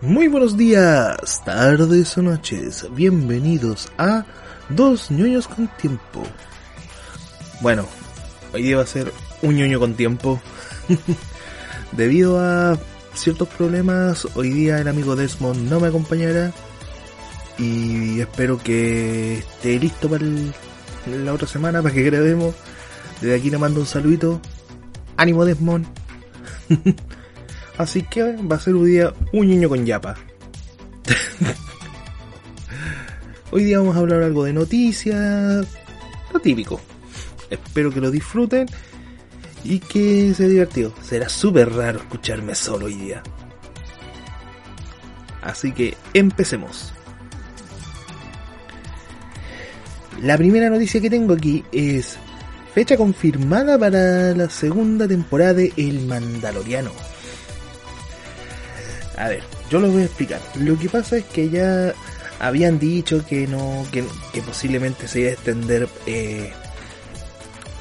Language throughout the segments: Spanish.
Muy buenos días, tardes o noches. Bienvenidos a Dos ñoños con tiempo. Bueno, hoy día va a ser un ñoño con tiempo. Debido a ciertos problemas, hoy día el amigo Desmond no me acompañará. Y espero que esté listo para la otra semana, para que grabemos. Desde aquí le mando un saludito. Ánimo Desmond. Así que va a ser un día un niño con yapa. Hoy día vamos a hablar algo de noticias, lo típico. Espero que lo disfruten y que sea divertido. Será súper raro escucharme solo hoy día. Así que empecemos. La primera noticia que tengo aquí es fecha confirmada para la segunda temporada de El Mandaloriano. A ver, yo lo voy a explicar. Lo que pasa es que ya habían dicho que no, que, posiblemente se iba a extender eh,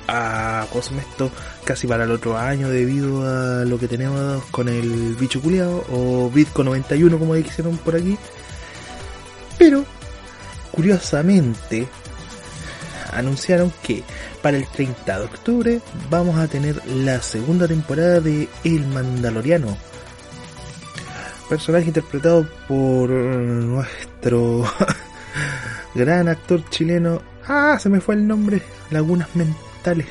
a ¿cómo esto? casi para el otro año debido a lo que tenemos con el bicho culiado o Bitcoin 91 como dijeron por aquí. Pero curiosamente anunciaron que para el 30 de octubre vamos a tener la segunda temporada de El Mandaloriano personaje interpretado por nuestro gran actor chileno. Ah, se me fue el nombre. Lagunas mentales.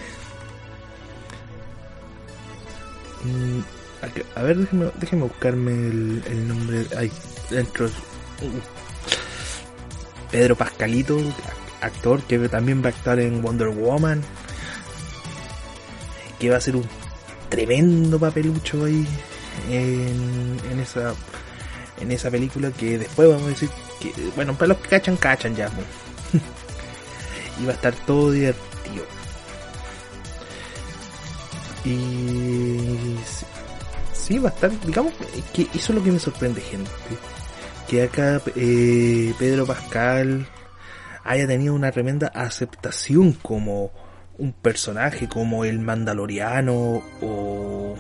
Mm, a ver, déjeme, buscarme el, nombre. Ahí, dentro. Pedro Pascalito, actor que también va a estar en Wonder Woman. Que va a ser un tremendo papelucho ahí en, en esa en esa película que después vamos a decir que, bueno, para los que cachan, cachan ya. y va a estar todo divertido. Y sí, va a estar, digamos, que eso es lo que me sorprende, gente. Que acá eh, Pedro Pascal haya tenido una tremenda aceptación como un personaje, como el Mandaloriano o,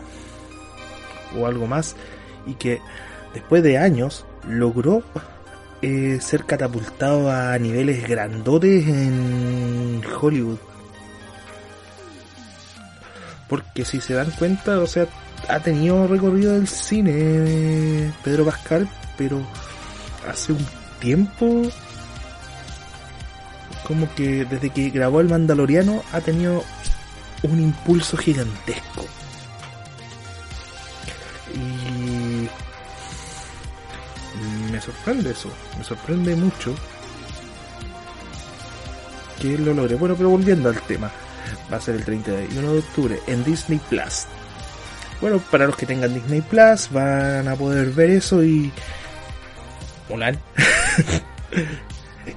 o algo más. Y que después de años, logró eh, ser catapultado a niveles grandotes en Hollywood. Porque si se dan cuenta, o sea, ha tenido recorrido del cine Pedro Pascal, pero hace un tiempo, como que desde que grabó El Mandaloriano, ha tenido un impulso gigantesco. Me sorprende eso, me sorprende mucho que lo logre. Bueno, pero volviendo al tema, va a ser el 31 de octubre en Disney Plus. Bueno, para los que tengan Disney Plus van a poder ver eso y. Hola.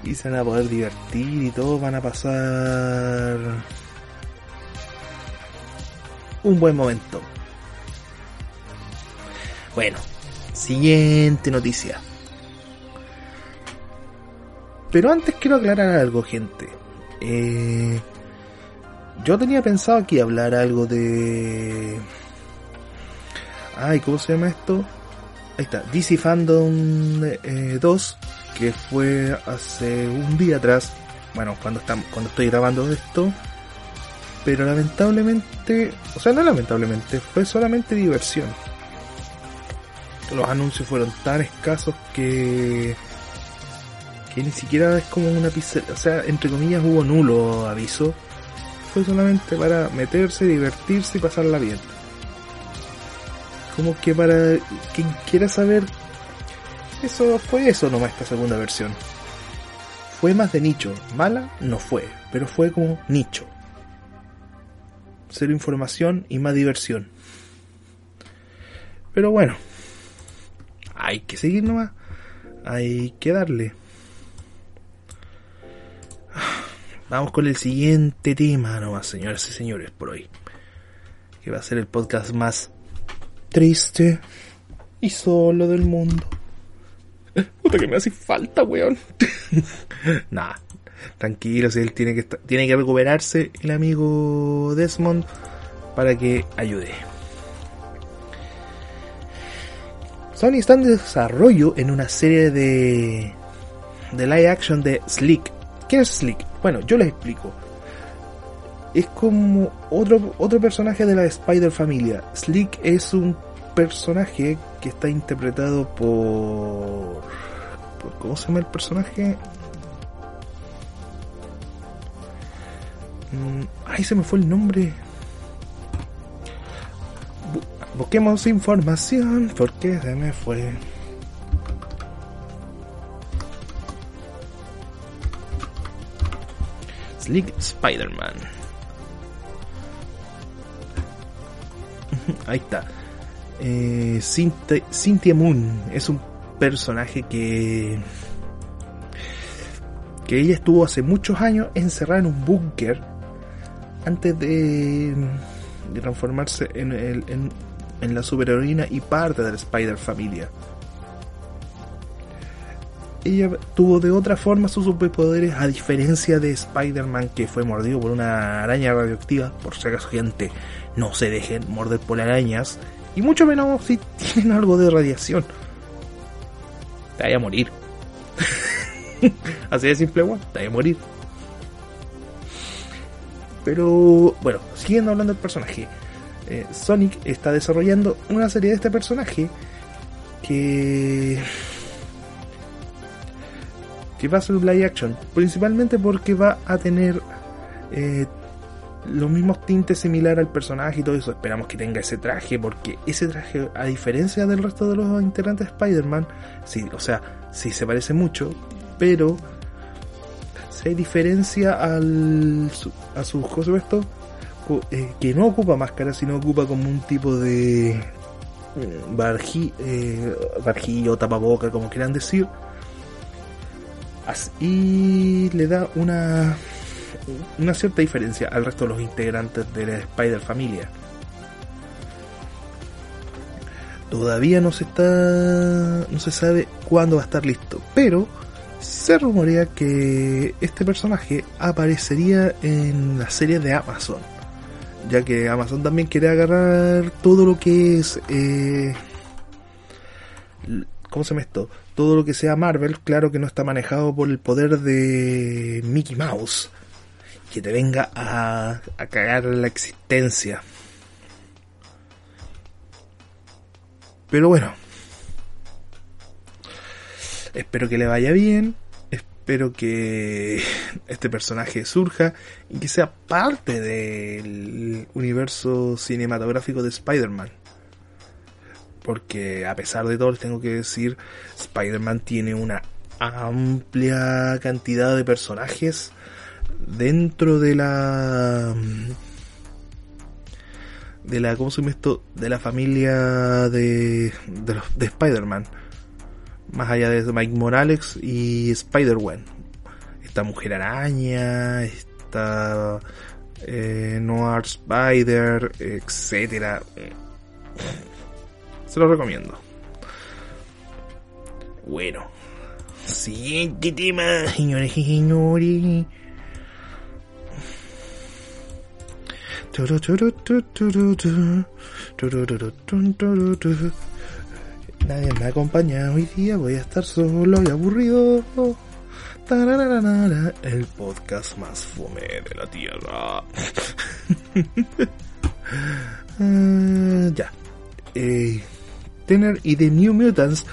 y se van a poder divertir y todo, van a pasar un buen momento. Bueno, siguiente noticia. Pero antes quiero aclarar algo, gente. Eh, yo tenía pensado aquí hablar algo de... Ay, ¿cómo se llama esto? Ahí está, DC Fandom 2, eh, que fue hace un día atrás. Bueno, cuando, estamos, cuando estoy grabando esto. Pero lamentablemente, o sea, no lamentablemente, fue solamente diversión. Los anuncios fueron tan escasos que que ni siquiera es como una pizza, o sea, entre comillas hubo nulo aviso, fue solamente para meterse, divertirse y pasarla bien. Como que para quien quiera saber, eso fue eso nomás esta segunda versión. Fue más de nicho, mala no fue, pero fue como nicho. Cero información y más diversión. Pero bueno, hay que seguir nomás, hay que darle. Vamos con el siguiente tema nomás, señoras y señores, por hoy. Que va a ser el podcast más triste y solo del mundo. Puta que me hace falta, weón. nah, tranquilo, si él tiene que, tiene que recuperarse, el amigo Desmond, para que ayude. Sony está en desarrollo en una serie de, de live action de Slick. ¿Quién es Slick? Bueno, yo les explico. Es como otro, otro personaje de la Spider Familia. Slick es un personaje que está interpretado por, por ¿cómo se llama el personaje? Mm, ay, se me fue el nombre. Busquemos información porque se me fue. Slick Spider-Man. Ahí está. Eh, Cynthia Moon es un personaje que que ella estuvo hace muchos años encerrada en un búnker antes de, de transformarse en, el, en la superheroína y parte de la Spider Familia. Ella tuvo de otra forma sus superpoderes a diferencia de Spider-Man que fue mordido por una araña radioactiva. Por si acaso gente, no se dejen morder por arañas. Y mucho menos si tienen algo de radiación. Te vaya a morir. Así de simple, bueno, te vaya a morir. Pero bueno, siguiendo hablando del personaje. Eh, Sonic está desarrollando una serie de este personaje que que va a ser un live action principalmente porque va a tener eh, los mismos tintes similar al personaje y todo eso. Esperamos que tenga ese traje porque ese traje a diferencia del resto de los integrantes de Spider-Man sí, o sea sí se parece mucho pero se diferencia al a su José esto eh, que no ocupa máscara, sino ocupa como un tipo de eh, barji, eh, barjillo, tapaboca, como quieran decir. y le da una, una cierta diferencia al resto de los integrantes de la Spider Familia. Todavía no se está. no se sabe cuándo va a estar listo. Pero se rumorea que este personaje aparecería en la serie de Amazon ya que Amazon también quiere agarrar todo lo que es eh, ¿cómo se llama esto? todo lo que sea Marvel claro que no está manejado por el poder de Mickey Mouse que te venga a, a cagar la existencia pero bueno espero que le vaya bien espero que este personaje surja y que sea parte del universo cinematográfico de Spider-Man. Porque a pesar de todo, les tengo que decir, Spider-Man tiene una amplia cantidad de personajes dentro de la de la ¿cómo se llama esto? de la familia de de, de Spider-Man más allá de Mike Morales y Spider-Man. Esta Mujer Araña, esta eh, Spider, etcétera. Se lo recomiendo. Bueno, siguiente tema, señores y señores. Nadie me acompaña hoy día, voy a estar solo y aburrido. El podcast más fome de la tierra. uh, ya. Eh, Tener y The New Mutants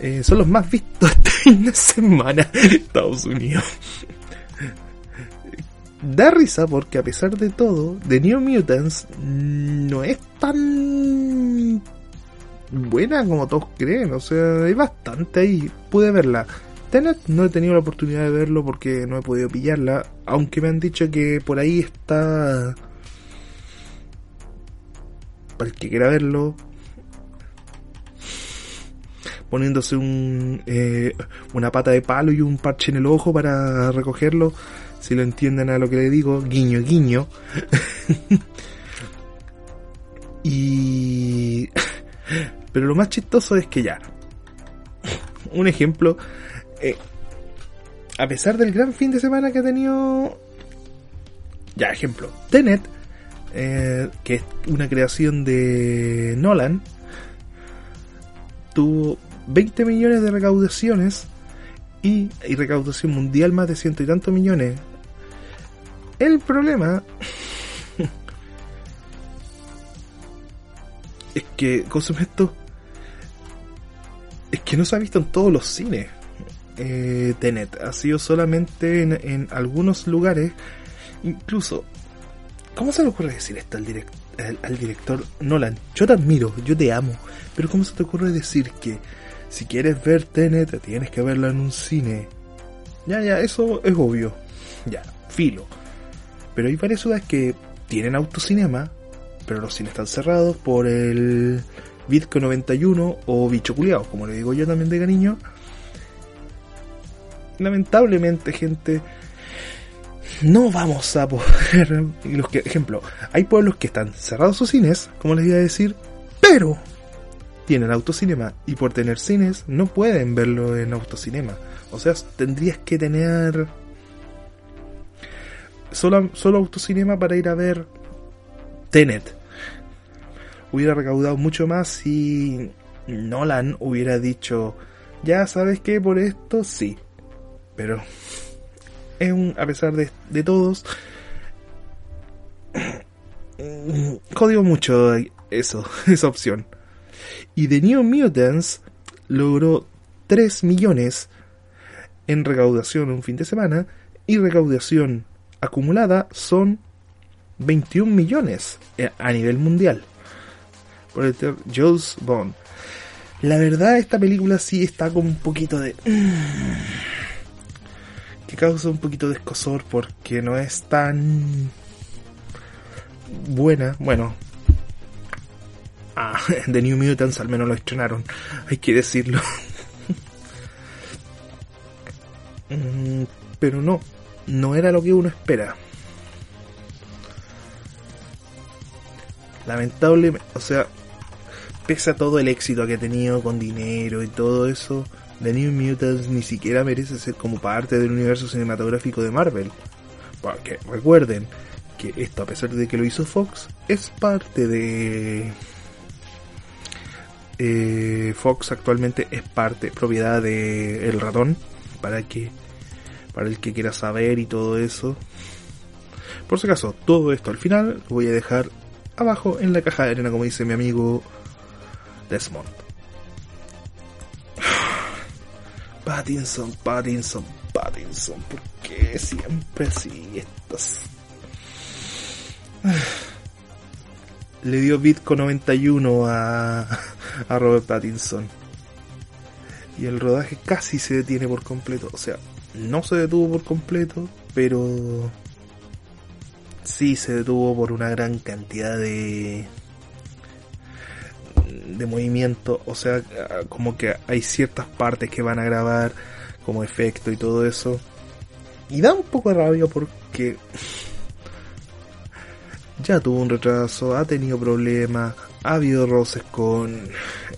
eh, son los más vistos esta semana en Estados Unidos. da risa porque a pesar de todo, The New Mutants no es tan buena como todos creen. O sea, hay bastante ahí. Pude verla. Tenet no he tenido la oportunidad de verlo porque no he podido pillarla. Aunque me han dicho que por ahí está. Para el que quiera verlo. Poniéndose un, eh, una pata de palo y un parche en el ojo para recogerlo. Si lo entienden a lo que le digo. Guiño, guiño. y pero lo más chistoso es que ya. Un ejemplo. Eh, a pesar del gran fin de semana que ha tenido. Ya, ejemplo. Tenet. Eh, que es una creación de Nolan. tuvo 20 millones de recaudaciones y, y recaudación mundial más de ciento y tantos millones. El problema es que, ¿cómo esto? Es que no se ha visto en todos los cines. Eh, Tenet ha sido solamente en, algunos lugares. Incluso, ¿cómo se le ocurre decir esto al, al, director Nolan? Yo te admiro, yo te amo, pero ¿cómo se te ocurre decir que si quieres ver Tenet tienes que verla en un cine? Ya, ya, eso es obvio. Ya, filo. Pero hay varias ciudades que tienen autocinema, pero los cines están cerrados por el Bitco 91 o bicho culiao, como le digo yo también de cariño. Lamentablemente, gente, no vamos a poder. Los ejemplo, hay pueblos que están cerrados sus cines, como les iba a decir, pero tienen autocinema y por tener cines no pueden verlo en autocinema. O sea, tendrías que tener solo, solo autocinema para ir a ver Tenet. Hubiera recaudado mucho más si Nolan hubiera dicho, ya sabes que por esto sí. Pero es un, a pesar de, de todos, jodió mucho eso, esa opción. Y The New Mutants logró 3 millones en recaudación un fin de semana y recaudación acumulada son 21 millones eh, a nivel mundial. Por el Jules Bond. La verdad, esta película sí está con un poquito de. que causa un poquito de escosor porque no es tan. buena. Bueno. Ah, The New Mutants al menos lo estrenaron. Hay que decirlo. Mm, pero no. No era lo que uno espera. lamentablemente, o sea, pese a todo el éxito que ha tenido con dinero y todo eso, The New Mutants ni siquiera merece ser como parte del universo cinematográfico de Marvel. Porque recuerden que esto, a pesar de que lo hizo Fox, es parte de... Eh, Fox actualmente es parte, propiedad de El Ratón, para que para el que quiera saber y todo eso. Por si acaso, todo esto al final lo voy a dejar abajo en la caja de arena, como dice mi amigo Desmond. Pattinson, Pattinson, Pattinson, ¿por qué siempre así estas? Le dio Bitco 91 a, a Robert Pattinson. Y el rodaje casi se detiene por completo. O sea, no se detuvo por completo, pero sí se detuvo por una gran cantidad de de movimiento, o sea, como que hay ciertas partes que van a grabar como efecto y todo eso. Y da un poco de rabia porque ya tuvo un retraso, ha tenido problemas, ha habido roces con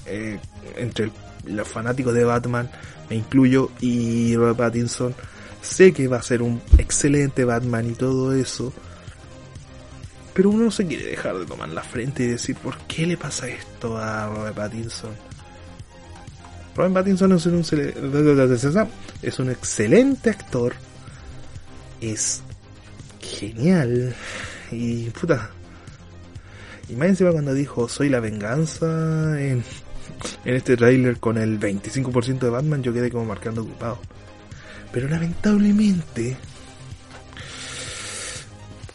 eh, entre los fanáticos de Batman, me incluyo, y Robert Pattinson. Sé que va a ser un excelente Batman y todo eso, pero uno no se quiere dejar de tomar la frente y decir, ¿por qué le pasa esto a Robert Pattinson? Robert Pattinson es un, es un excelente actor. Es genial. Y puta. Y más cuando dijo soy la venganza en, en este tráiler con el 25% de Batman, yo quedé como marcando ocupado. Pero lamentablemente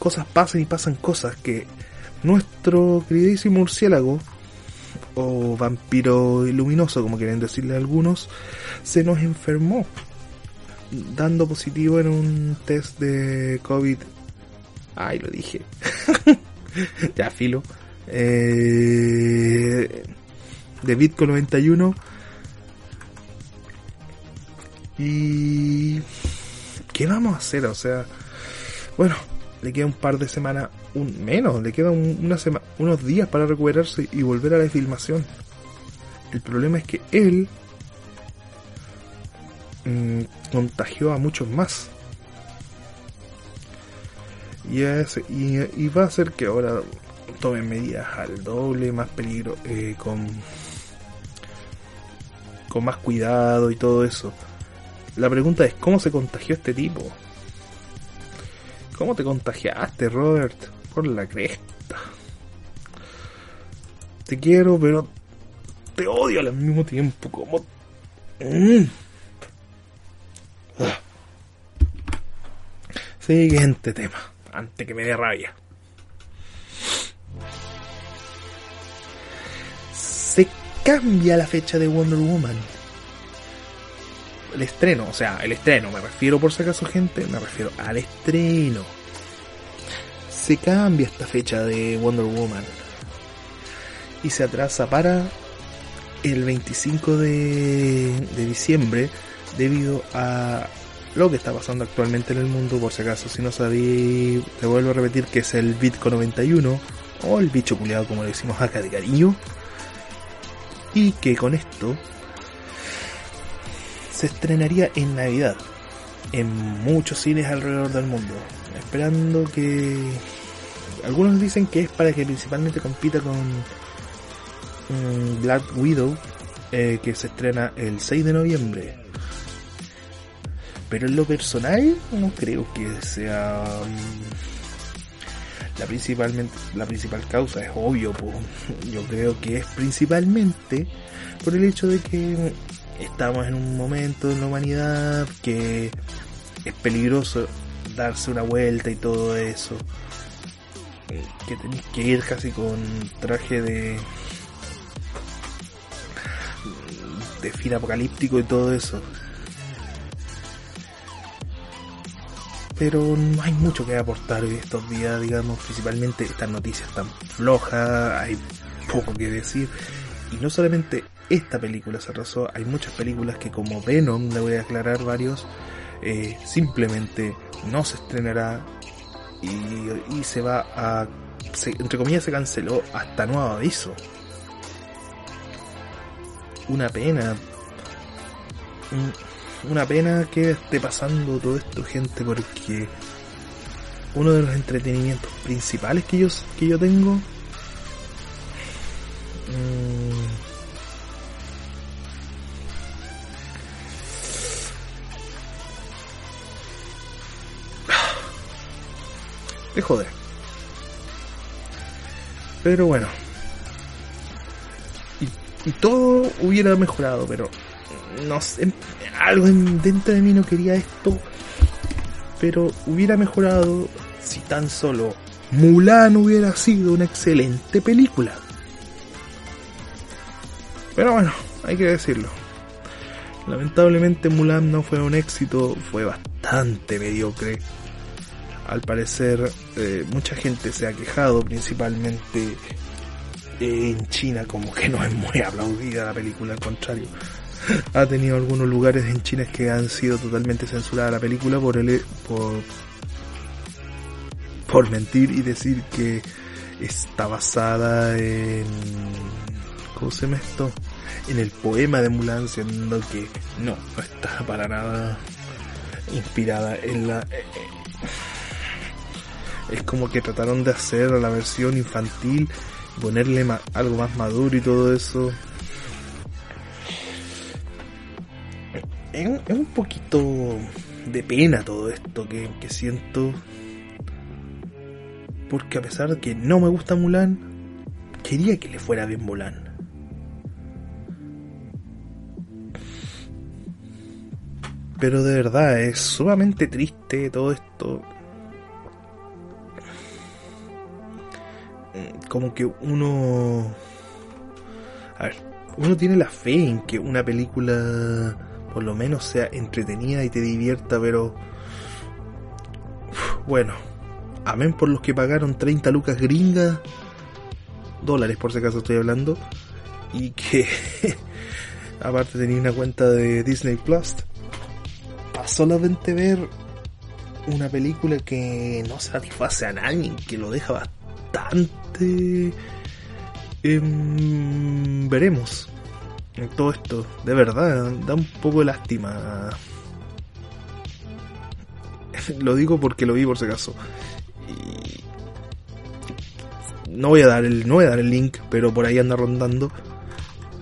cosas pasan y pasan cosas que nuestro queridísimo murciélago o vampiro luminoso, como quieren decirle algunos, se nos enfermó dando positivo en un test de COVID. Ay, lo dije. ya, filo. Eh, de Bitcoin 91. Y... ¿Qué vamos a hacer? O sea... Bueno, le queda un par de semanas, un menos, le quedan una unos días para recuperarse y volver a la filmación. El problema es que él mm, contagió a muchos más. Y, y, va a hacer que ahora tomen medidas al doble, más peligro, eh, con con más cuidado y todo eso. La pregunta es, ¿cómo se contagió este tipo? ¿Cómo te contagiaste, Robert? Por la cresta. Te quiero, pero te odio al mismo tiempo. Como... Mm. Ah. Siguiente tema, antes que me dé rabia. Se cambia la fecha de Wonder Woman. El estreno, o sea, el estreno, me refiero por si acaso gente, me refiero al estreno. Se cambia esta fecha de Wonder Woman. Y se atrasa para el 25 de, de diciembre debido a lo que está pasando actualmente en el mundo, por si acaso, si no sabéis, te vuelvo a repetir que es el Bitco 91, o el bicho culiado como le decimos acá de cariño, y que con esto se estrenaría en Navidad, en muchos cines alrededor del mundo, esperando que... Algunos dicen que es para que principalmente compita con mm, Black Widow, eh, que se estrena el 6 de noviembre. Pero en lo personal no creo que sea mm, la principalmente la principal causa es obvio yo creo que es principalmente por el hecho de que estamos en un momento en la humanidad que es peligroso darse una vuelta y todo eso que tenéis que ir casi con traje de de fin apocalíptico y todo eso pero no hay mucho que aportar hoy estos días, digamos, principalmente estas noticias tan flojas, hay poco que decir. Y no solamente esta película se arrasó, hay muchas películas que como Venom, le voy a aclarar varios, eh, simplemente no se estrenará y, se va a, entre comillas se canceló hasta nuevo aviso. Una pena una pena que esté pasando todo esto, gente, porque uno de los entretenimientos principales que yo, que yo tengo mm, es joder. Pero bueno. Y, y todo hubiera mejorado, pero no sé, algo dentro de mí no quería esto, pero hubiera mejorado si tan solo Mulan hubiera sido una excelente película. Pero bueno, hay que decirlo. Lamentablemente Mulan no fue un éxito, fue bastante mediocre. Al parecer eh, mucha gente se ha quejado, principalmente en China, como que no es muy aplaudida la película, al contrario ha tenido algunos lugares en China que han sido totalmente censurada la película por el por por mentir y decir que está basada en ¿cómo se llama esto? en el poema de Mulan siendo que no, no está para nada inspirada en la eh, eh, es como que trataron de hacer la versión infantil ponerle algo más maduro y todo eso es, un poquito de pena todo esto que, siento. Porque a pesar de que no me gusta Mulan, quería que le fuera bien Mulan. Pero de verdad, es sumamente triste todo esto. Como que uno... A ver, uno tiene la fe en que una película por lo menos sea entretenida y te divierta, pero bueno, amén por los que pagaron 30 lucas gringas, dólares por si acaso estoy hablando, y que aparte tenía una cuenta de Disney Plus, para solamente ver una película que no satisface a nadie, que lo deja bastante... Em, veremos todo esto. De verdad, da un poco de lástima. lo digo porque lo vi por si acaso. Y no voy a dar el no voy a dar el link, pero por ahí anda rondando.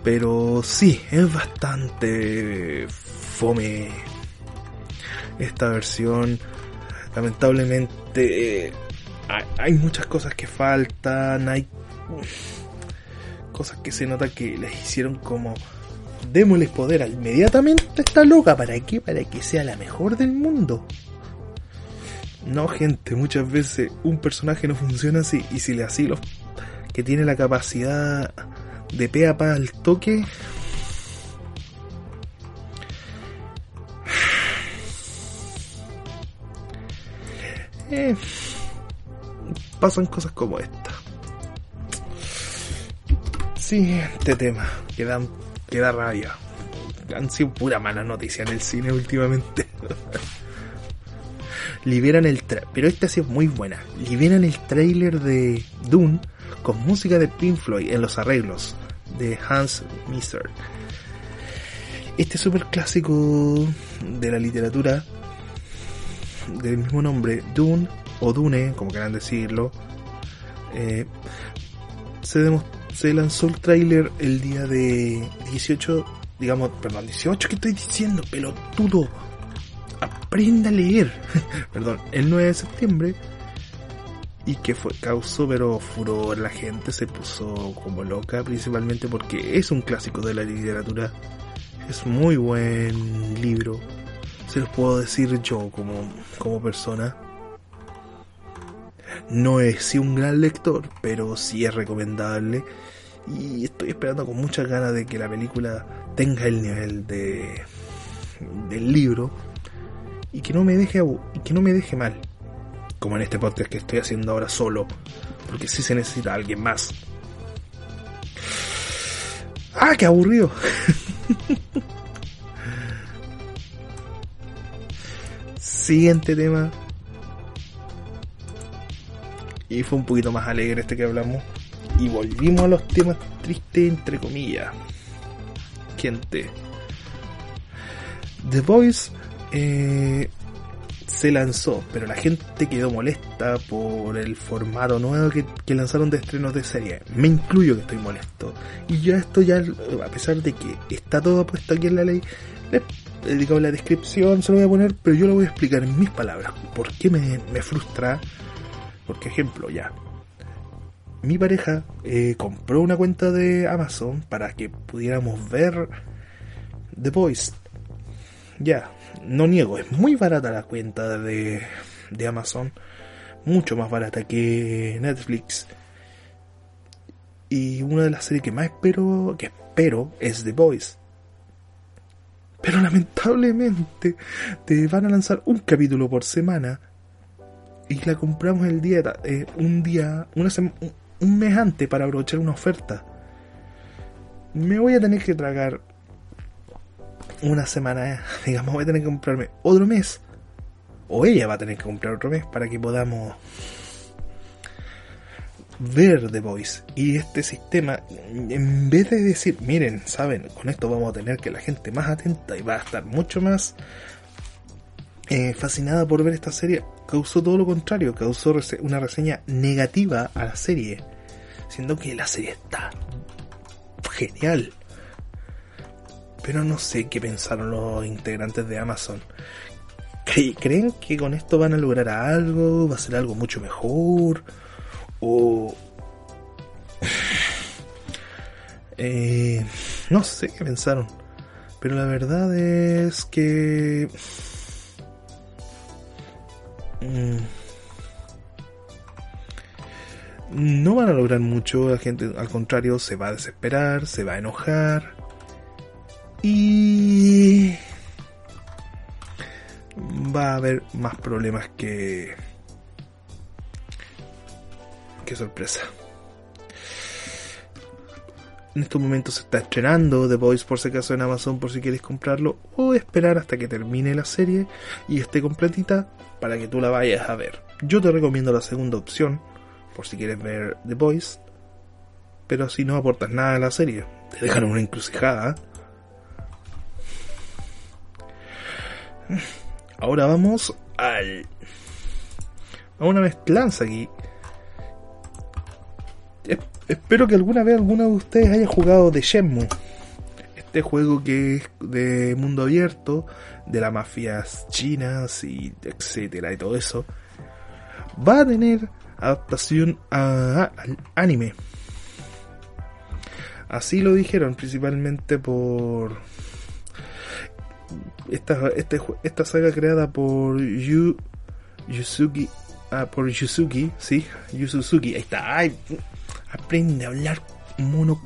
Pero sí, es bastante fome esta versión. Lamentablemente hay muchas cosas que faltan, hay cosas que se nota que les hicieron como démosles poder inmediatamente a esta loca, ¿para qué? Para que sea la mejor del mundo. No, gente, muchas veces un personaje no funciona así y si le así los que tiene la capacidad de pe a pa al toque eh, pasan cosas como esta. Siguiente tema, que da, que da rabia. Han sido pura mala noticia en el cine últimamente. liberan el pero esta sí es muy buena. Liberan el trailer de Dune con música de Pink Floyd en los arreglos de Hans Miser. Este super clásico de la literatura del mismo nombre, Dune o Dune, como quieran decirlo, eh, se, se lanzó el trailer el día de 18, digamos, perdón, 18 que estoy diciendo, pelotudo. Aprenda a leer, perdón, el 9 de septiembre. Y que fue causó pero furor, la gente se puso como loca, principalmente porque es un clásico de la literatura, es muy buen libro, se los puedo decir yo como, como persona. No es un gran lector, pero sí es recomendable. Y estoy esperando con muchas ganas de que la película tenga el nivel de del libro y que no me deje y que no me deje mal, como en este podcast que estoy haciendo ahora solo, porque si se necesita alguien más. Ah, qué aburrido. Siguiente tema. Y fue un poquito más alegre este que hablamos. Y volvimos a los temas tristes entre comillas. Gente. The Voice eh, se lanzó, pero la gente quedó molesta por el formato nuevo que, lanzaron de estrenos de serie. Me incluyo que estoy molesto. Y ya esto ya, a pesar de que está todo puesto aquí en la ley, les digo la descripción, se lo voy a poner, pero yo lo voy a explicar en mis palabras. ¿Por qué me, frustra? Porque ejemplo, ya. Mi pareja eh, compró una cuenta de Amazon para que pudiéramos ver The Voice. Ya, no niego, es muy barata la cuenta de, de Amazon, mucho más barata que Netflix. Y una de las series que más espero, que espero, es The Voice. Pero lamentablemente te van a lanzar un capítulo por semana y la compramos el día, eh, un día, una un mes antes para aprovechar una oferta. Me voy a tener que tragar una semana, digamos, voy a tener que comprarme otro mes. O ella va a tener que comprar otro mes para que podamos ver The Voice. Y este sistema, en vez de decir, miren, saben, con esto vamos a tener que la gente más atenta y va a estar mucho más eh, fascinada por ver esta serie, causó todo lo contrario, causó una reseña negativa a la serie. Siendo que la serie está genial. Pero no sé qué pensaron los integrantes de Amazon. ¿Creen que con esto van a lograr algo? ¿Va a ser algo mucho mejor? ¿O... Eh, no sé qué pensaron. Pero la verdad es que... Mm, no van a lograr mucho, la gente al contrario se va a desesperar, se va a enojar. Y va a haber más problemas que qué sorpresa. En estos momentos se está estrenando The Voice por si acaso en Amazon por si quieres comprarlo o esperar hasta que termine la serie y esté completita para que tú la vayas a ver. Yo te recomiendo la segunda opción por si quieres ver The Voice, pero si no aportas nada a la serie, te dejan una encrucijada. Ahora vamos al. a una mezclanza aquí. espero que alguna vez alguno de ustedes haya jugado de Shenmue. Este juego que es de mundo abierto, de las mafias chinas y etcétera y todo eso, va a tener adaptación al anime. Así lo dijeron principalmente por esta, este, esta saga creada por Yu, Yusuki, ah, por Yusuki, sí, Yusuki, ahí está, aprende a hablar mono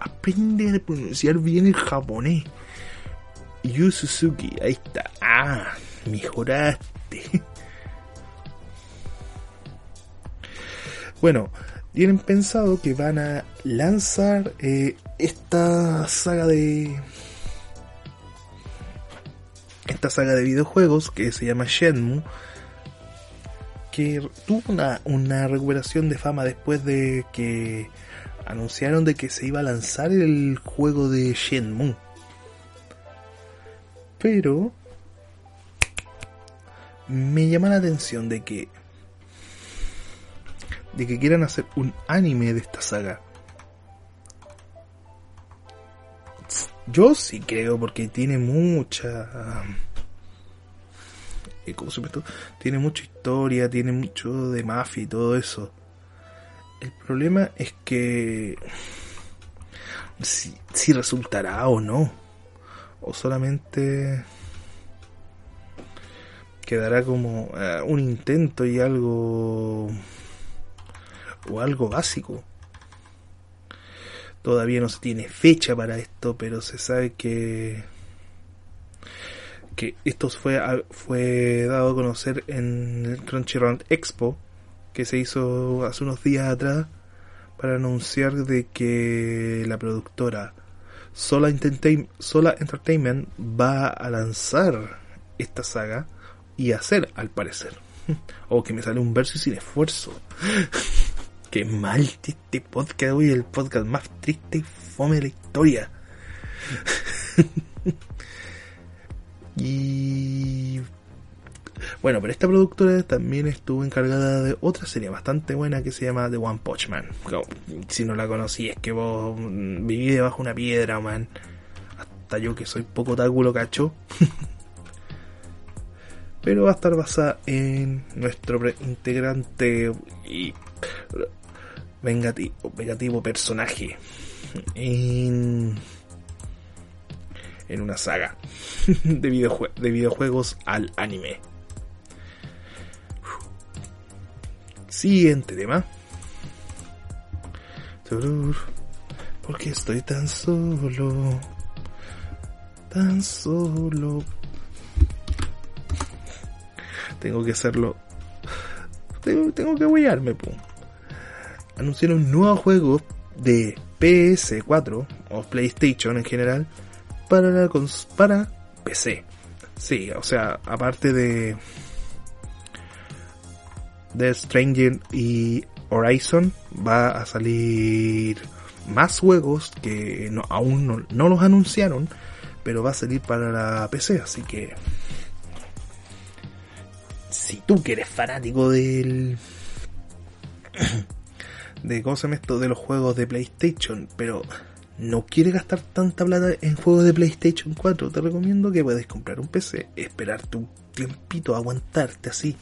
aprende a pronunciar bien el japonés. Yu ahí está, ah, mejoraste. Bueno, tienen pensado que van a lanzar eh, esta saga de esta saga de videojuegos que se llama Shenmue que tuvo una recuperación de fama después de que anunciaron de que se iba a lanzar el juego de Shenmue pero me llama la atención de que de que quieran hacer un anime de esta saga. Yo sí creo porque tiene mucha... Eh, ¿Cómo se? Tiene mucha historia, tiene mucho de mafia y todo eso. El problema es que... Si, resultará o no. O solamente quedará como eh, un intento y algo o algo básico. Todavía no se tiene fecha para esto, pero se sabe que que esto fue fue dado a conocer en el Crunchyroll Expo que se hizo hace unos días atrás para anunciar de que la productora Sola, Sola Entertainment va a lanzar esta saga y hacer al parecer. O que me sale un verso sin esfuerzo. Qué mal este podcast, hoy el podcast más triste y fome de la historia. y bueno, pero esta productora también estuvo encargada de otra serie bastante buena que se llama The One Punch Man. Si no la conocí, es que vos vivís debajo de una piedra, man. Hasta yo que soy poco táculo cacho. pero va a estar basada en nuestro integrante y vengativo, vengativo personaje en, en una saga de, de videojuegos al anime. Siguiente tema. Porque estoy tan solo. Tan solo. Tengo que hacerlo. Tengo, que huellarme, pum anunciaron un nuevo juego de PS4 o PlayStation en general para, para PC. Sí, o sea, aparte de de Stranger y Horizon va a salir más juegos que aún no, los anunciaron, pero va a salir para la PC, así que si tú que eres fanático del de cómo de los juegos de PlayStation, pero no quiere gastar tanta plata en juegos de PlayStation 4, te recomiendo que puedes comprar un PC, esperarte un tiempito, aguantarte así,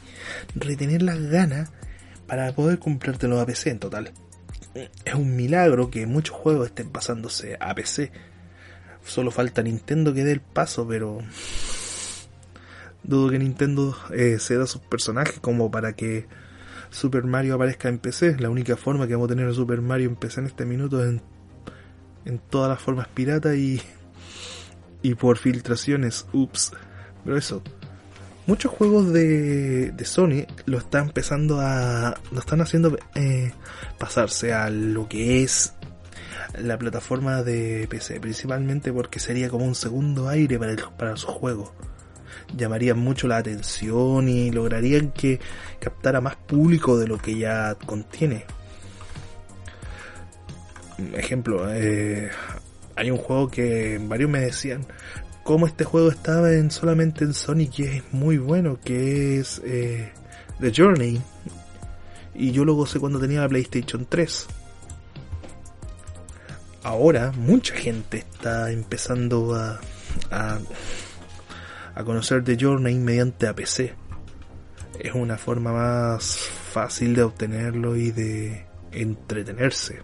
retener las ganas para poder comprártelo a PC en total. Es un milagro que muchos juegos estén pasándose a PC. Solo falta Nintendo que dé el paso, pero dudo que Nintendo eh, ceda sus personajes como para que Super Mario aparezca en PC. La única forma que vamos a tener a Super Mario en PC en este minuto es en, todas las formas pirata y, y por filtraciones. Ups. Pero eso. Muchos juegos de, de Sony lo están empezando a. lo están haciendo eh, pasarse a lo que es la plataforma de PC, principalmente porque sería como un segundo aire para, el, para sus juegos llamarían mucho la atención y lograrían que captara más público de lo que ya contiene. Ejemplo, eh, hay un juego que varios me decían cómo este juego estaba en solamente en Sonic y es muy bueno, que es eh, The Journey. Y yo lo gocé cuando tenía la PlayStation 3. ahora mucha gente está empezando a, a, a conocer The Journey mediante APC. Es una forma más fácil de obtenerlo y de entretenerse.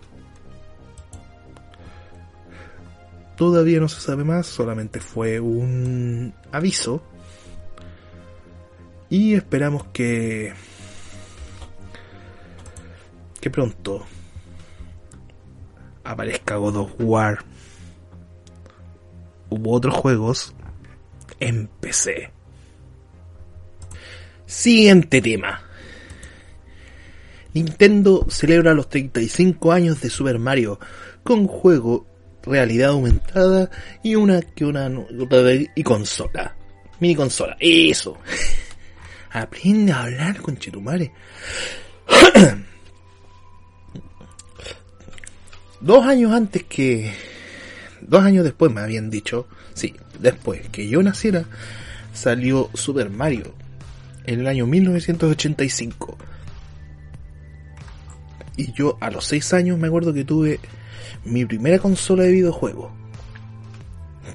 Todavía no se sabe más, solamente fue un aviso. Y esperamos que que pronto aparezca God of War u otros juegos en PC. Siguiente tema. Nintendo celebra los 35 años de Super Mario con juego, realidad aumentada y una que una y consola. Mini consola. Eso. Aprende a hablar con Chetumare. dos años antes que... Dos años después me habían dicho, sí, después que yo naciera, salió Super Mario en el año 1985. Y yo a los 6 años me acuerdo que tuve mi primera consola de videojuego.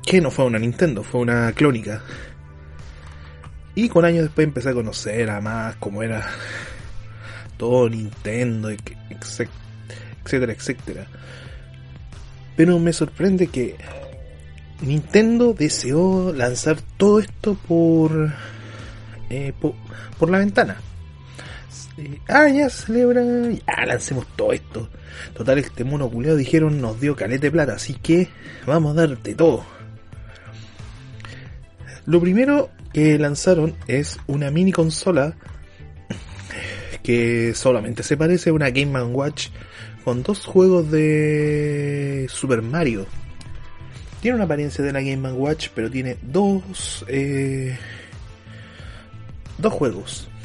Que no fue una Nintendo, fue una clónica. Y con años después empecé a conocer a más cómo era todo Nintendo, etcétera, etcétera. Pero me sorprende que Nintendo deseó lanzar todo esto por, eh, por, la ventana. ah, ya celebra, ya lancemos todo esto. Total, este mono culeado dijeron nos dio calete plata, así que vamos a darte todo. Lo primero que lanzaron es una mini consola que solamente se parece a una Game Watch con dos juegos de Super Mario. Tiene una apariencia de la Game Watch, pero tiene dos eh, dos juegos.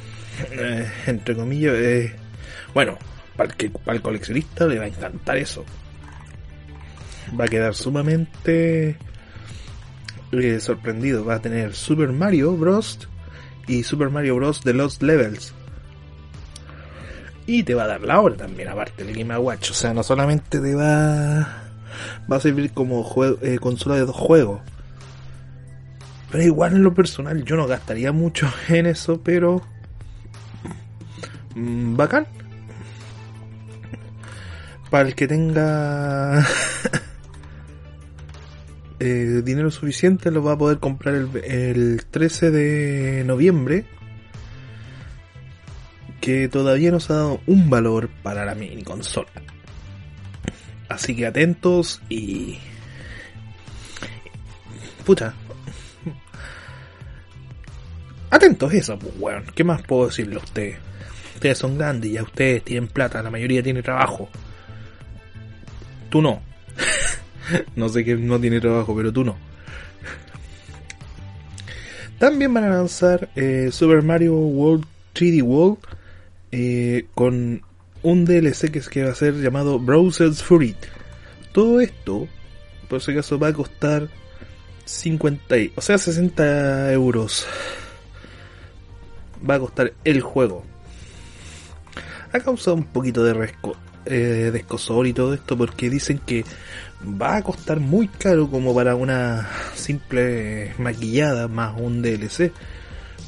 Eh, entre comillas, eh, bueno, para el, para coleccionista le va a encantar eso. Va a quedar sumamente sorprendido. Va a tener Super Mario Bros. y Super Mario Bros. The Lost Levels y te va a dar la hora también, aparte del Game Watch. O sea, no solamente te va, va a servir como eh, consola de dos juegos. Pero igual en lo personal yo no gastaría mucho en eso, pero... Mm, bacán. Para el que tenga eh, dinero suficiente lo va a poder comprar el, el 13 de noviembre que todavía nos ha dado un valor para la mini consola. Así que atentos y... Puta. Atentos eso, pues weón. ¿Qué más puedo decirle a ustedes? Ustedes son grandes, ya ustedes tienen plata, la mayoría tiene trabajo. Tú no. no sé que no tiene trabajo, pero tú no. También van a lanzar eh, Super Mario World 3D World eh, con un DLC que, es que va a ser llamado Browser's Fury. Todo esto, por si acaso, va a costar 50, o sea, 60 euros. Va a costar el juego. Ha causado un poquito de resco, eh, escosor y todo esto porque dicen que va a costar muy caro como para una simple maquillada más un DLC.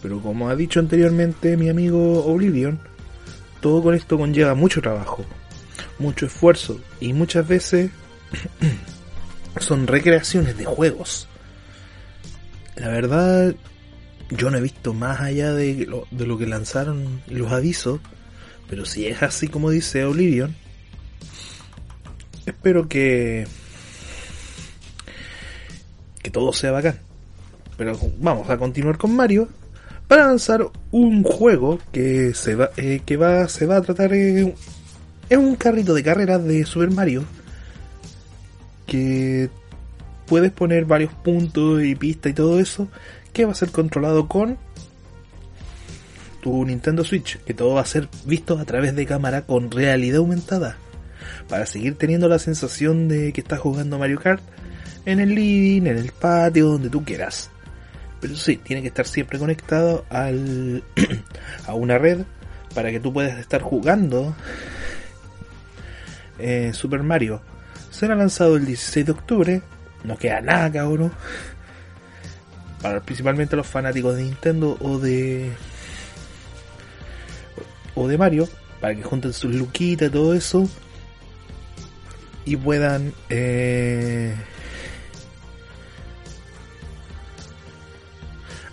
Pero como ha dicho anteriormente mi amigo Oblivion, todo con esto conlleva mucho trabajo, mucho esfuerzo y muchas veces son recreaciones de juegos. La verdad, yo no he visto más allá de lo, de lo que lanzaron los avisos, pero si es así como dice Oblivion, espero que que todo sea bacán. Pero vamos a continuar con Mario para lanzar un juego que se va, eh, que va, se va a tratar en, un carrito de carreras de Super Mario que puedes poner varios puntos y pistas y todo eso que va a ser controlado con tu Nintendo Switch, que todo va a ser visto a través de cámara con realidad aumentada, para seguir teniendo la sensación de que estás jugando Mario Kart en el living, en el patio, donde tú quieras. Pero sí, tiene que estar siempre conectado al, a una red para que tú puedas estar jugando eh, Super Mario será lanzado el 16 de octubre. No queda nada, cabrón. Para principalmente los fanáticos de Nintendo o de. o de Mario. Para que junten sus luquitas y todo eso. Y puedan. Eh...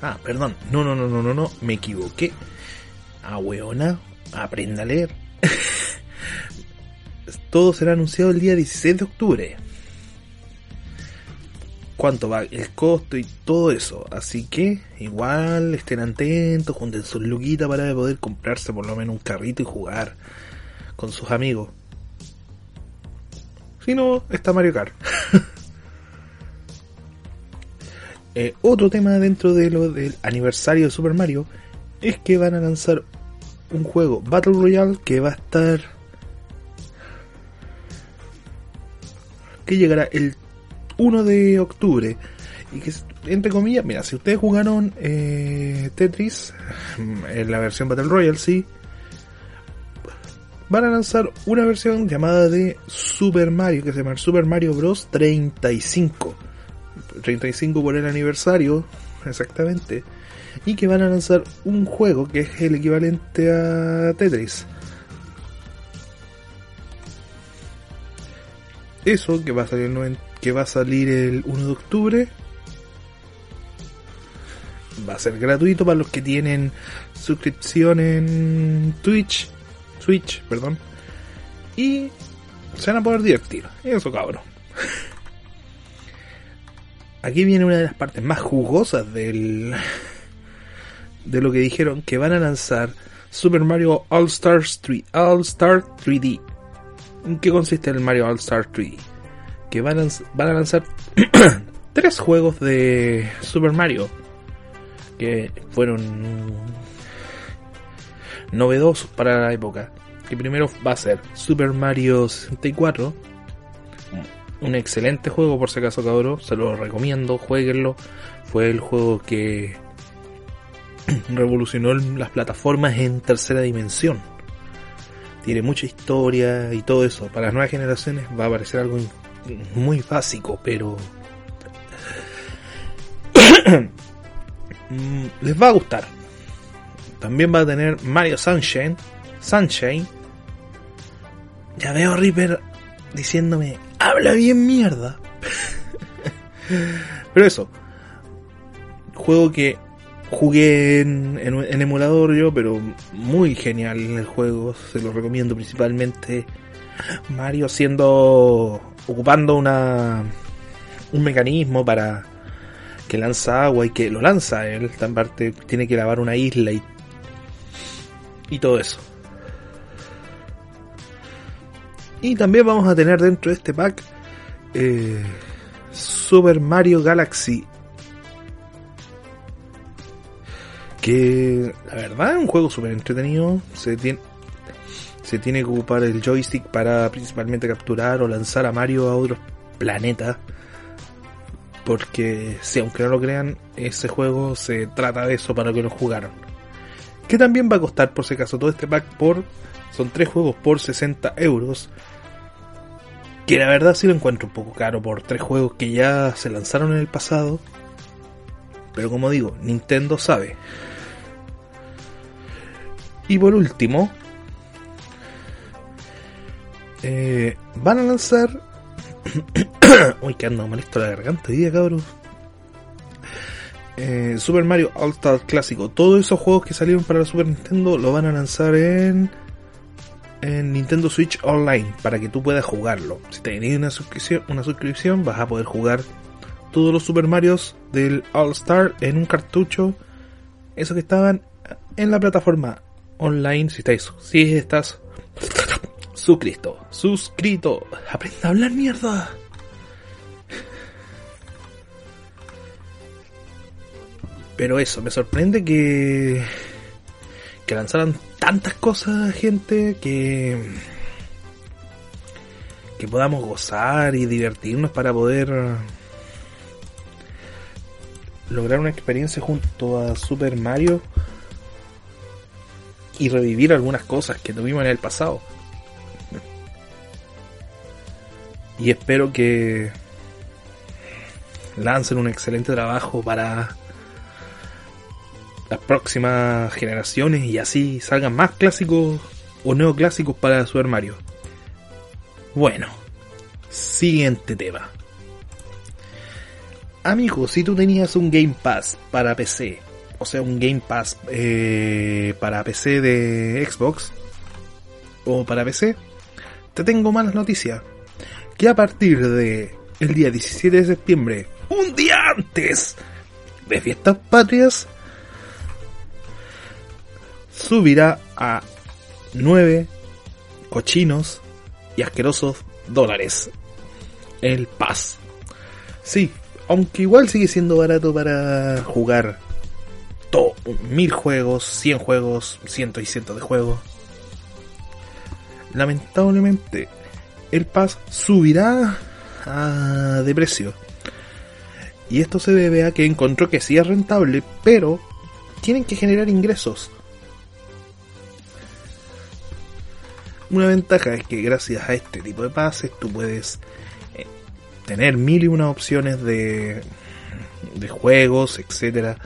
Ah, perdón. No, no, no, no, no, no. Me equivoqué. Ah, weona. Aprenda a leer. Todo será anunciado el día 16 de octubre. Cuánto va el costo y todo eso. Así que igual estén atentos, junten sus luquitas para poder comprarse por lo menos un carrito y jugar con sus amigos. Si no, está Mario Kart. Eh, otro tema dentro de lo del aniversario de Super Mario es que van a lanzar un juego Battle Royale que va a estar que llegará el 1 de octubre y que entre comillas, mira, si ustedes jugaron eh, Tetris en la versión Battle Royale, sí, van a lanzar una versión llamada de Super Mario que se llama Super Mario Bros. 35 35 por el aniversario, exactamente, y que van a lanzar un juego que es el equivalente a Tetris. Eso que va a salir el, que va a salir el 1 de octubre. Va a ser gratuito para los que tienen suscripción en Twitch, Twitch, perdón, y se van a poder divertir. Eso cabrón. aquí viene una de las partes más jugosas del de lo que dijeron que van a lanzar Super Mario All Stars 3 All Star 3D. ¿En qué consiste el Mario All Star 3D? Que van a, van a lanzar tres juegos de Super Mario que fueron novedosos para la época. Que primero va a ser Super Mario 64 un excelente juego por si acaso cabrón, se lo recomiendo, jueguenlo. Fue el juego que revolucionó las plataformas en tercera dimensión. Tiene mucha historia y todo eso. Para las nuevas generaciones va a parecer algo muy básico, pero mm, les va a gustar. También va a tener Mario Sunshine. Sunshine. Ya veo a Reaper diciéndome, habla bien mierda. Pero eso, juego que jugué en, emulador yo, pero muy genial el juego, se lo recomiendo principalmente. Mario siendo, ocupando una, un mecanismo para que lanza agua y que lo lanza él, esta parte tiene que lavar una isla y, y todo eso. Y también vamos a tener dentro de este pack eh, Super Mario Galaxy. Que la verdad es un juego súper entretenido. Se tiene, se tiene que ocupar el joystick para principalmente capturar o lanzar a Mario a otros planetas. Porque si aunque no lo crean, ese juego se trata de eso para que lo jugaron. Que también va a costar por si acaso todo este pack por... Son tres juegos por 60 euros que la verdad sí lo encuentro un poco caro por tres juegos que ya se lanzaron en el pasado. Pero como digo, Nintendo sabe. Y por último, eh, van a lanzar. Uy, que ando molesto la garganta día, cabrón. Eh, Super Mario All Star Clásico. Todos esos juegos que salieron para la Super Nintendo lo van a lanzar en en Nintendo Switch Online para que tú puedas jugarlo. Si tienes una suscripción, una suscripción vas a poder jugar todos los Super Marios del All Star en un cartucho. Esos que estaban en la plataforma online. Si estáis, si estás suscrito, suscrito, aprenda a hablar mierda. Pero eso, me sorprende que que lanzaran tantas cosas, gente, que que podamos gozar y divertirnos para poder lograr una experiencia junto a Super Mario y revivir algunas cosas que tuvimos en el pasado. Y espero que lancen un excelente trabajo para las próximas generaciones y así salgan más clásicos o neoclásicos para su armario. Bueno, siguiente tema. Amigo, si tú tenías un Game Pass para PC, o sea, un Game Pass eh, para PC de Xbox o para PC, te tengo malas noticias. Que a partir de el día 17 de septiembre, un día antes de Fiestas Patrias, subirá a 9 cochinos y asquerosos dólares el Pass. Sí, aunque igual sigue siendo barato para jugar todo, mil juegos, 100 juegos, cientos y cientos de juegos. Lamentablemente, el Pass subirá de precio. Y esto se debe a que encontró que sí es rentable, pero tienen que generar ingresos. Una ventaja es que gracias a este tipo de pases tú puedes eh, tener mil y una opciones de, de juegos, etcétera,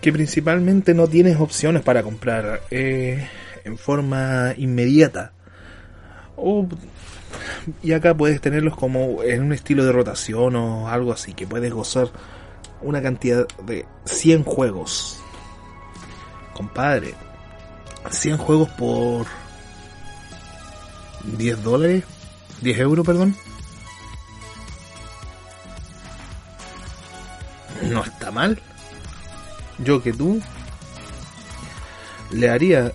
que principalmente no tienes opciones para comprar eh, en forma inmediata. y acá puedes tenerlos como en un estilo de rotación o algo así, que puedes gozar una cantidad de 100 juegos. Compadre, 100 juegos por 10 dólares, 10 euros, perdón. No está mal. Yo que tú le haría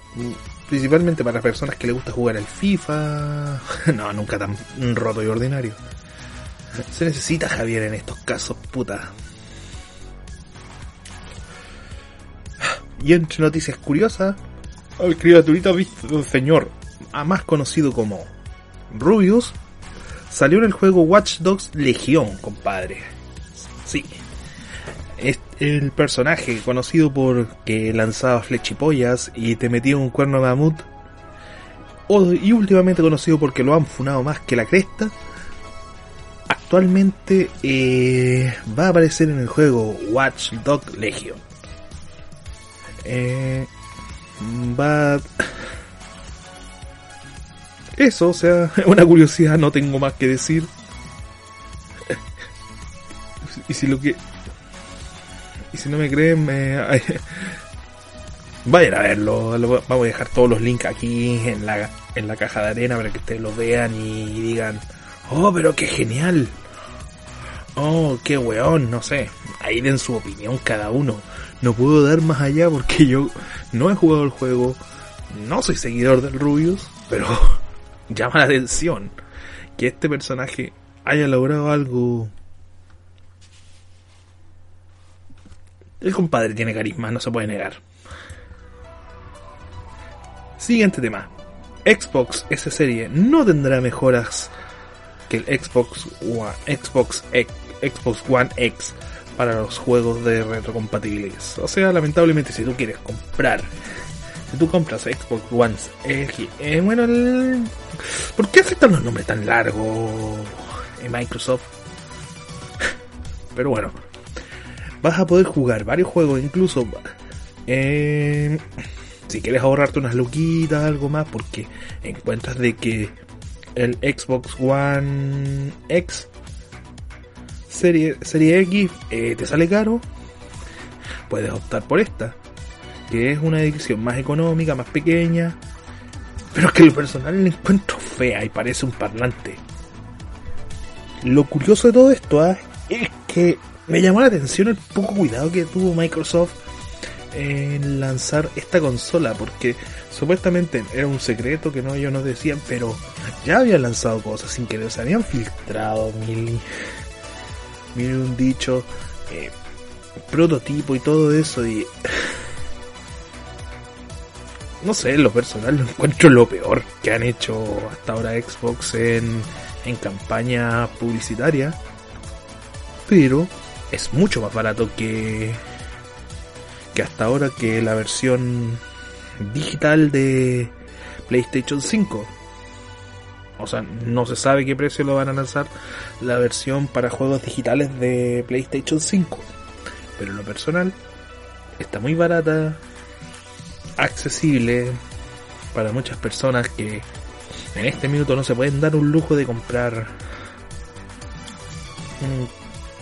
principalmente para personas que le gusta jugar al FIFA. No, nunca tan roto y ordinario. Se necesita Javier en estos casos, puta. Y entre noticias curiosas, el criaturita señor, más conocido como Rubius, salió en el juego Watch Dogs Legión, compadre. Sí. Es el personaje conocido por que lanzaba flechipollas y te metía un cuerno mamut. Y últimamente conocido porque lo han funado más que la cresta. Actualmente eh, va a aparecer en el juego Watch Dogs Legion. Eh, va... Eso, o sea, una curiosidad, no tengo más que decir. y si lo que... Y si no me creen, me... vayan a verlo. Vamos a dejar todos los links aquí en la, en la caja de arena para que ustedes lo vean y digan, oh, pero qué genial. Oh, qué weón, no sé. Ahí den su opinión cada uno. No puedo dar más allá porque yo no he jugado el juego, no soy seguidor del Rubius, pero llama la atención que este personaje haya logrado algo. El compadre tiene carisma, no se puede negar. Siguiente tema. Xbox S serie no tendrá mejoras que el Xbox One, Xbox, Xbox One X para los juegos de retrocompatibilidad. O sea, lamentablemente si tú quieres comprar, si tú compras Xbox One X, eh, bueno, el, ¿por qué aceptan los nombres tan largos en Microsoft? Pero bueno, vas a poder jugar varios juegos, incluso eh, si quieres ahorrarte unas luquitas, algo más, porque encuentras de que el Xbox One X serie, serie X eh, te sale caro, puedes optar por esta, que es una edición más económica, más pequeña, pero que el personal la encuentro fea y parece un parlante. Lo curioso de todo esto ah, es que me llamó la atención el poco cuidado que tuvo Microsoft en lanzar esta consola, porque supuestamente era un secreto que no ellos nos decían, pero ya habían lanzado cosas sin que se habían filtrado mil viene un dicho, eh, prototipo y todo eso y... No sé, lo personal lo encuentro lo peor que han hecho hasta ahora Xbox en, en campaña publicitaria. Pero es mucho más barato que, que hasta ahora que la versión digital de PlayStation 5. O sea, no se sabe qué precio lo van a lanzar la versión para juegos digitales de PlayStation 5. Pero en lo personal, está muy barata, accesible para muchas personas que en este minuto no se pueden dar un lujo de comprar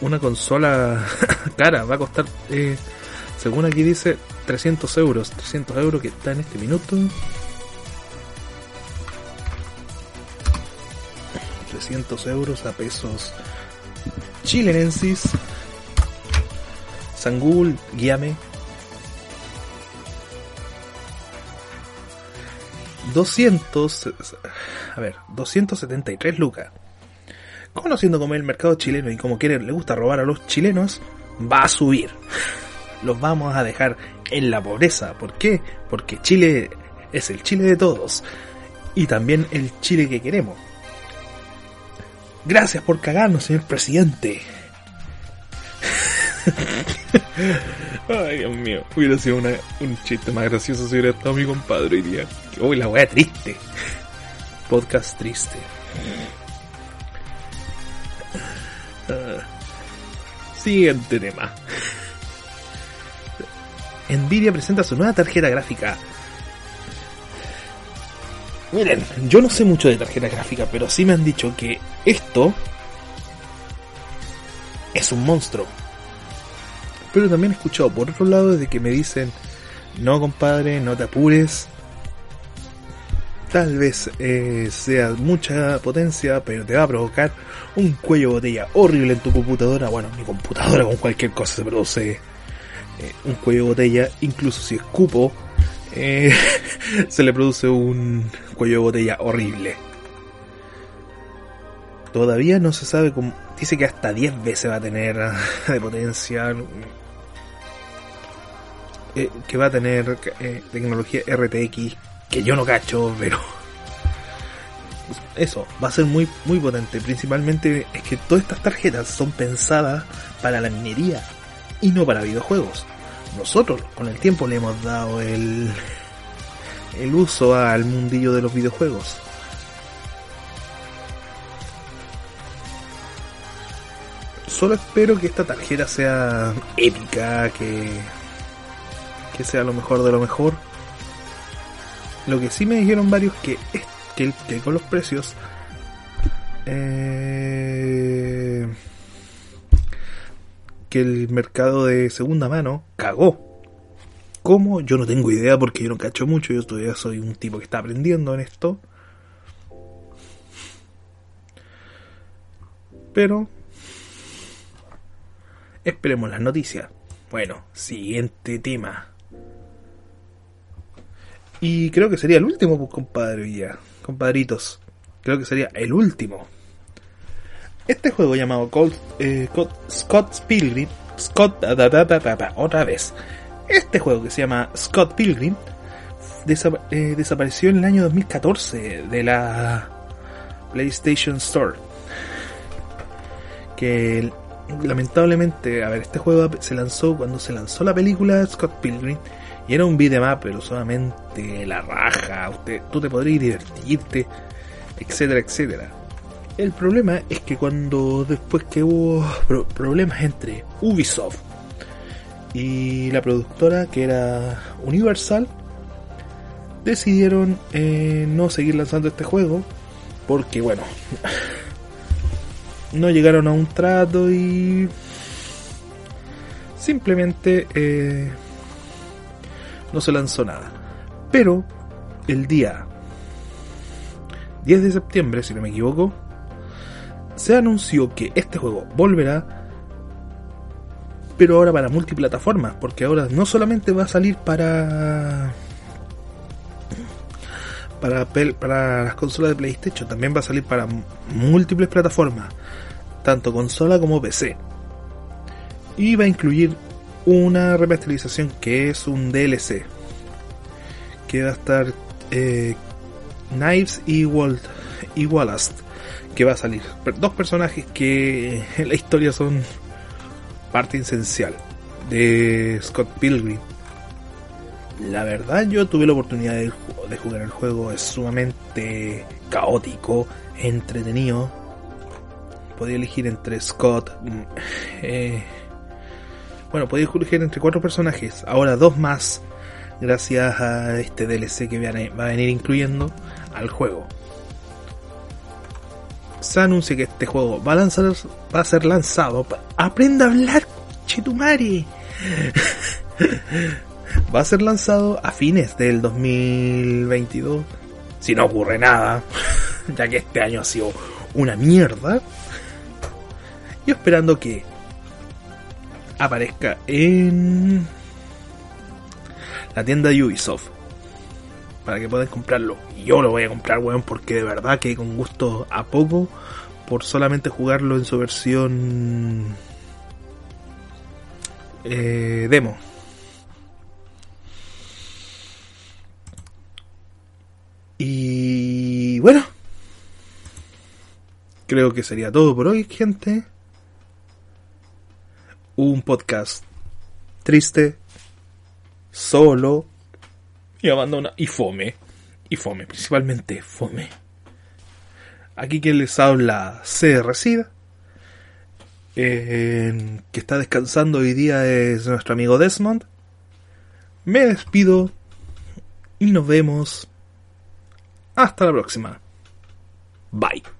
una consola cara. Va a costar, eh, según aquí dice, 300 euros. 300 euros que está en este minuto. 300 euros a pesos chilenensis. Sangul, guíame. 200, a ver, 273 lucas. Conociendo cómo es el mercado chileno y como quiere, le gusta robar a los chilenos, va a subir. Los vamos a dejar en la pobreza. ¿Por qué? Porque Chile es el Chile de todos. Y también el Chile que queremos. Gracias por cagarnos, señor presidente. Ay, Dios mío. Hubiera sido un chiste más gracioso si hubiera estado mi compadre hoy día. Uy, la wea triste. Podcast triste. Ah. siguiente tema. Nvidia presenta su nueva tarjeta gráfica. Miren, yo no sé mucho de tarjeta gráfica, pero sí me han dicho que esto es un monstruo. Pero también he escuchado por otro lado de que me dicen, no compadre, no te apures. Tal vez eh, sea mucha potencia, pero te va a provocar un cuello botella horrible en tu computadora. Bueno, mi computadora con cualquier cosa se produce eh, un cuello botella, incluso si escupo, eh, se le produce un cuello de botella horrible. Todavía no se sabe cómo. Dice que hasta 10 veces va a tener de potencia. Eh, que va a tener eh, tecnología RTX. Que yo no cacho, pero. Eso, va a ser muy, muy potente. Principalmente es que todas estas tarjetas son pensadas para la minería y no para videojuegos. Nosotros con el tiempo le hemos dado el, el uso al mundillo de los videojuegos. Solo espero que esta tarjeta sea épica, que, que sea lo mejor de lo mejor. Lo que sí me dijeron varios que es que, que con los precios eh, que el mercado de segunda mano cagó. ¿Cómo? Yo no tengo idea porque yo no cacho mucho, yo todavía soy un tipo que está aprendiendo en esto. Pero esperemos las noticias. Bueno, siguiente tema. Y creo que sería el último, pues, compadre, ya. Compadritos. Creo que sería el último. Este juego llamado Cold, eh, Scott Pilgrim. Scott. otra vez. Este juego que se llama Scott Pilgrim. Eh, desapareció en el año 2014 de la PlayStation Store. Que lamentablemente, a ver, este juego se lanzó cuando se lanzó la película Scott Pilgrim y era un beat'em pero solamente la raja, usted, tú te podrías divertirte, etcétera, etcétera. El problema es que cuando después que hubo problemas entre Ubisoft y la productora que era Universal, decidieron eh, no seguir lanzando este juego porque bueno, no llegaron a un trato y simplemente eh, no se lanzó nada. Pero el día 10 de septiembre, si no me equivoco, se anunció que este juego volverá, pero ahora para multiplataformas, porque ahora no solamente va a salir para para, para las consolas de PlayStation, también va a salir para múltiples plataformas, tanto consola como PC. Y va a incluir una remasterización que es un DLC, que va a estar eh, Knives y, Walt, y Wallace, que va a salir. Dos personajes que en la historia son parte esencial de Scott Pilgrim. La verdad yo tuve la oportunidad de, jugar el juego, es sumamente caótico, entretenido. Podía elegir entre Scott, mm, eh, bueno, podía elegir entre cuatro personajes, ahora dos más, gracias a este DLC que va a venir incluyendo al juego. Se anuncia que este juego va a, ser lanzado. Aprenda a hablar, Chetumari. va a ser lanzado a fines del 2022. Si no ocurre nada, ya que este año ha sido una mierda. Y esperando que aparezca en la tienda Ubisoft para que puedan comprarlo. Yo lo voy a comprar, weón, porque de verdad que con gusto a poco por solamente jugarlo en su versión eh, demo. Y bueno, creo que sería todo por hoy, gente. Un podcast triste, solo y abandona y fome. Y fome, principalmente fome. Aquí quien les habla C. Resida. que está descansando hoy día es nuestro amigo Desmond. Me despido y nos vemos hasta la próxima. Bye.